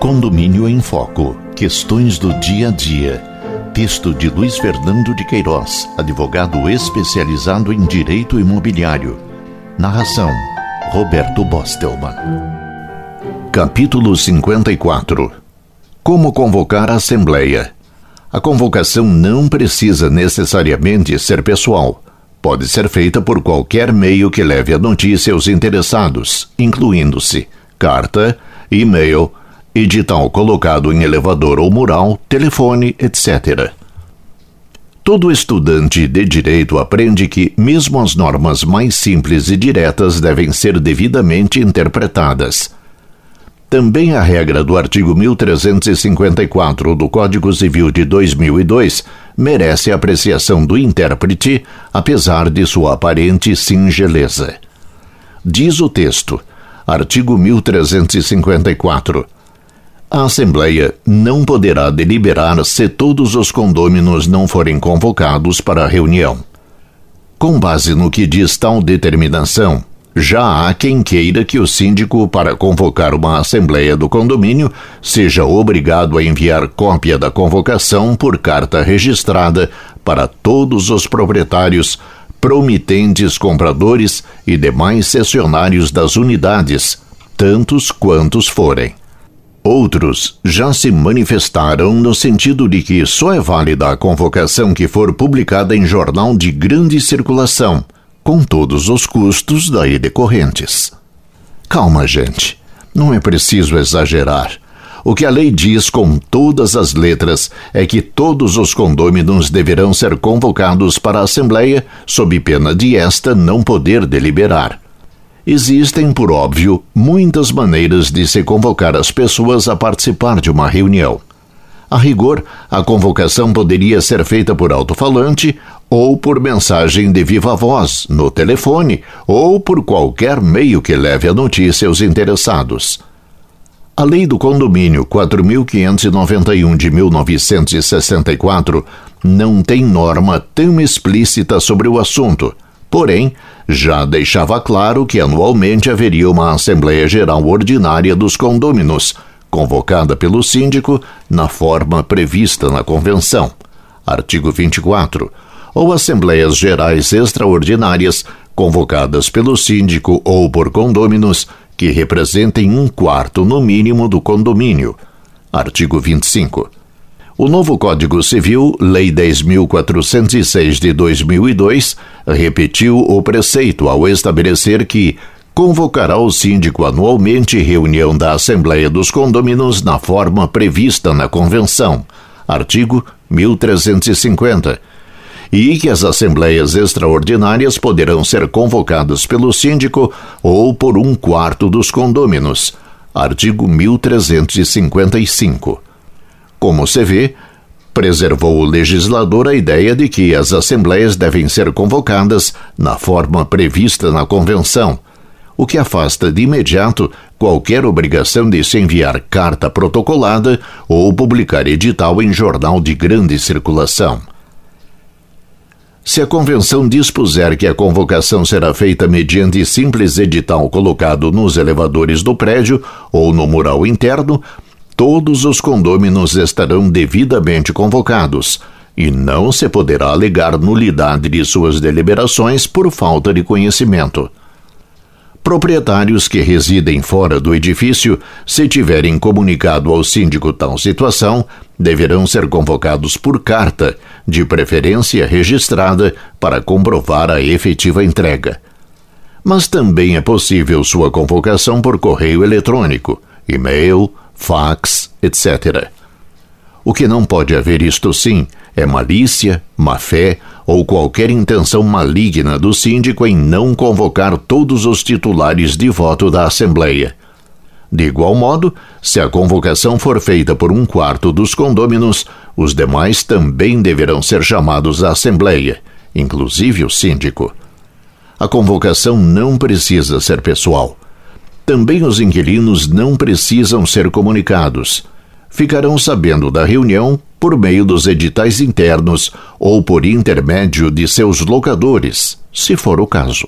Condomínio em Foco. Questões do dia a dia. Texto de Luiz Fernando de Queiroz, advogado especializado em direito imobiliário. Narração: Roberto Bostelman. Capítulo 54. Como convocar a assembleia? A convocação não precisa necessariamente ser pessoal. Pode ser feita por qualquer meio que leve a notícia aos interessados, incluindo-se carta, e-mail, edital colocado em elevador ou mural, telefone, etc. Todo estudante de direito aprende que, mesmo as normas mais simples e diretas devem ser devidamente interpretadas. Também a regra do artigo 1354 do Código Civil de 2002 merece a apreciação do intérprete, apesar de sua aparente singeleza. Diz o texto, artigo 1354 a Assembleia não poderá deliberar se todos os condôminos não forem convocados para a reunião. Com base no que diz tal determinação, já há quem queira que o síndico, para convocar uma assembleia do condomínio, seja obrigado a enviar cópia da convocação por carta registrada para todos os proprietários, promitentes compradores e demais cessionários das unidades, tantos quantos forem. Outros já se manifestaram no sentido de que só é válida a convocação que for publicada em jornal de grande circulação, com todos os custos daí decorrentes. Calma, gente. Não é preciso exagerar. O que a lei diz com todas as letras é que todos os condôminos deverão ser convocados para a Assembleia, sob pena de esta não poder deliberar. Existem, por óbvio, muitas maneiras de se convocar as pessoas a participar de uma reunião. A rigor, a convocação poderia ser feita por alto-falante ou por mensagem de viva voz, no telefone ou por qualquer meio que leve a notícia aos interessados. A Lei do Condomínio 4591 de 1964 não tem norma tão explícita sobre o assunto Porém, já deixava claro que anualmente haveria uma Assembleia Geral Ordinária dos Condôminos, convocada pelo síndico na forma prevista na Convenção. Artigo 24. Ou Assembleias Gerais Extraordinárias, convocadas pelo síndico ou por condôminos, que representem um quarto no mínimo do condomínio. Artigo 25. O novo Código Civil, Lei 10.406 de 2002, repetiu o preceito ao estabelecer que convocará o síndico anualmente reunião da Assembleia dos Condôminos na forma prevista na Convenção, artigo 1350, e que as assembleias extraordinárias poderão ser convocadas pelo síndico ou por um quarto dos condôminos, artigo 1355. Como se vê, preservou o legislador a ideia de que as assembleias devem ser convocadas na forma prevista na Convenção, o que afasta de imediato qualquer obrigação de se enviar carta protocolada ou publicar edital em jornal de grande circulação. Se a convenção dispuser que a convocação será feita mediante simples edital colocado nos elevadores do prédio ou no mural interno, todos os condôminos estarão devidamente convocados e não se poderá alegar nulidade de suas deliberações por falta de conhecimento. Proprietários que residem fora do edifício, se tiverem comunicado ao síndico tal situação, deverão ser convocados por carta, de preferência registrada, para comprovar a efetiva entrega. Mas também é possível sua convocação por correio eletrônico, e-mail, fax, etc. O que não pode haver isto sim é malícia, má-fé ou qualquer intenção maligna do síndico em não convocar todos os titulares de voto da Assembleia. De igual modo, se a convocação for feita por um quarto dos condôminos, os demais também deverão ser chamados à Assembleia, inclusive o síndico. A convocação não precisa ser pessoal. Também os inquilinos não precisam ser comunicados. Ficarão sabendo da reunião por meio dos editais internos ou por intermédio de seus locadores, se for o caso.